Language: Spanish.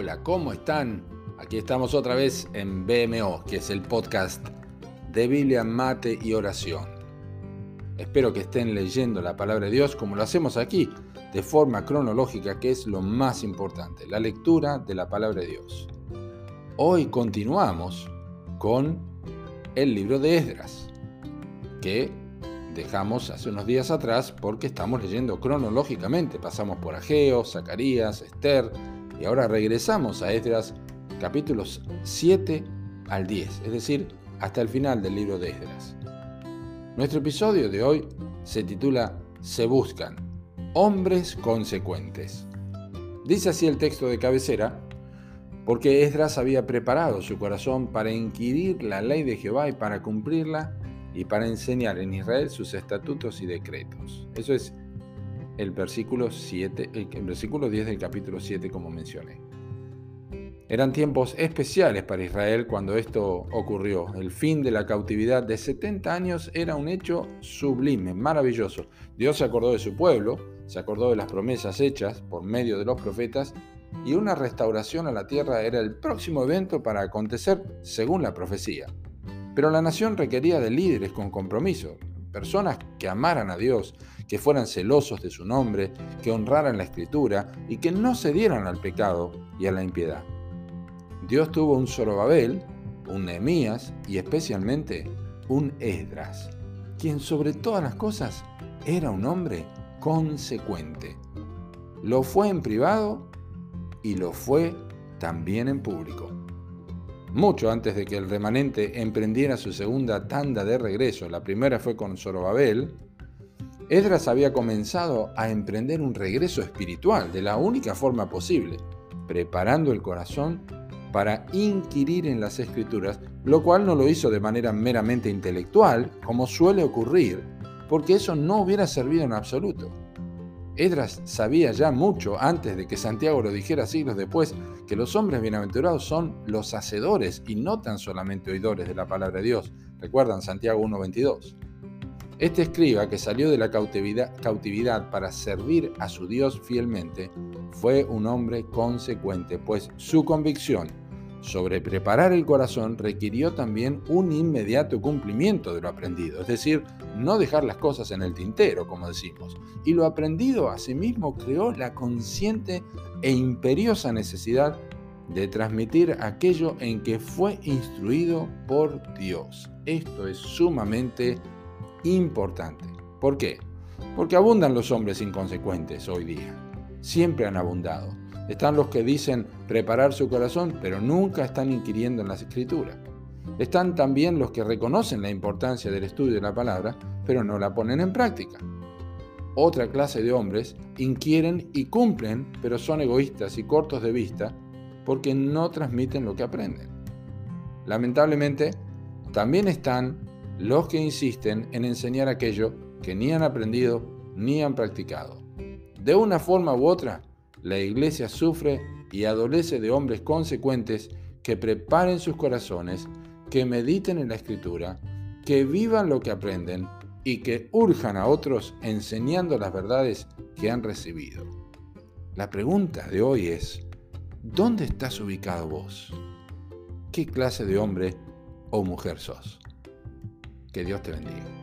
Hola, ¿cómo están? Aquí estamos otra vez en BMO, que es el podcast de Biblia, Mate y Oración. Espero que estén leyendo la palabra de Dios como lo hacemos aquí, de forma cronológica, que es lo más importante, la lectura de la palabra de Dios. Hoy continuamos con el libro de Esdras, que dejamos hace unos días atrás porque estamos leyendo cronológicamente. Pasamos por Ageo, Zacarías, Esther y ahora regresamos a Esdras capítulos 7 al 10, es decir, hasta el final del libro de Esdras. Nuestro episodio de hoy se titula Se buscan, hombres consecuentes. Dice así el texto de cabecera, porque Esdras había preparado su corazón para inquirir la ley de Jehová y para cumplirla y para enseñar en Israel sus estatutos y decretos. Eso es el versículo, 7, el versículo 10 del capítulo 7 como mencioné. Eran tiempos especiales para Israel cuando esto ocurrió. El fin de la cautividad de 70 años era un hecho sublime, maravilloso. Dios se acordó de su pueblo, se acordó de las promesas hechas por medio de los profetas y una restauración a la tierra era el próximo evento para acontecer según la profecía. Pero la nación requería de líderes con compromiso, personas que amaran a Dios, que fueran celosos de su nombre, que honraran la escritura y que no cedieran al pecado y a la impiedad. Dios tuvo un Zorobabel, un Nehemías y especialmente un Esdras, quien sobre todas las cosas era un hombre consecuente. Lo fue en privado y lo fue también en público. Mucho antes de que el remanente emprendiera su segunda tanda de regreso, la primera fue con Zorobabel, Esdras había comenzado a emprender un regreso espiritual de la única forma posible, preparando el corazón para inquirir en las escrituras, lo cual no lo hizo de manera meramente intelectual, como suele ocurrir, porque eso no hubiera servido en absoluto. Edras sabía ya mucho antes de que Santiago lo dijera siglos después que los hombres bienaventurados son los hacedores y no tan solamente oidores de la palabra de Dios. Recuerdan Santiago 1.22. Este escriba que salió de la cautividad, cautividad para servir a su Dios fielmente fue un hombre consecuente, pues su convicción sobre preparar el corazón requirió también un inmediato cumplimiento de lo aprendido, es decir, no dejar las cosas en el tintero, como decimos. Y lo aprendido asimismo creó la consciente e imperiosa necesidad de transmitir aquello en que fue instruido por Dios. Esto es sumamente importante. ¿Por qué? Porque abundan los hombres inconsecuentes hoy día. Siempre han abundado están los que dicen preparar su corazón, pero nunca están inquiriendo en las escrituras. Están también los que reconocen la importancia del estudio de la palabra, pero no la ponen en práctica. Otra clase de hombres inquieren y cumplen, pero son egoístas y cortos de vista porque no transmiten lo que aprenden. Lamentablemente, también están los que insisten en enseñar aquello que ni han aprendido ni han practicado. De una forma u otra, la iglesia sufre y adolece de hombres consecuentes que preparen sus corazones, que mediten en la escritura, que vivan lo que aprenden y que urjan a otros enseñando las verdades que han recibido. La pregunta de hoy es, ¿dónde estás ubicado vos? ¿Qué clase de hombre o mujer sos? Que Dios te bendiga.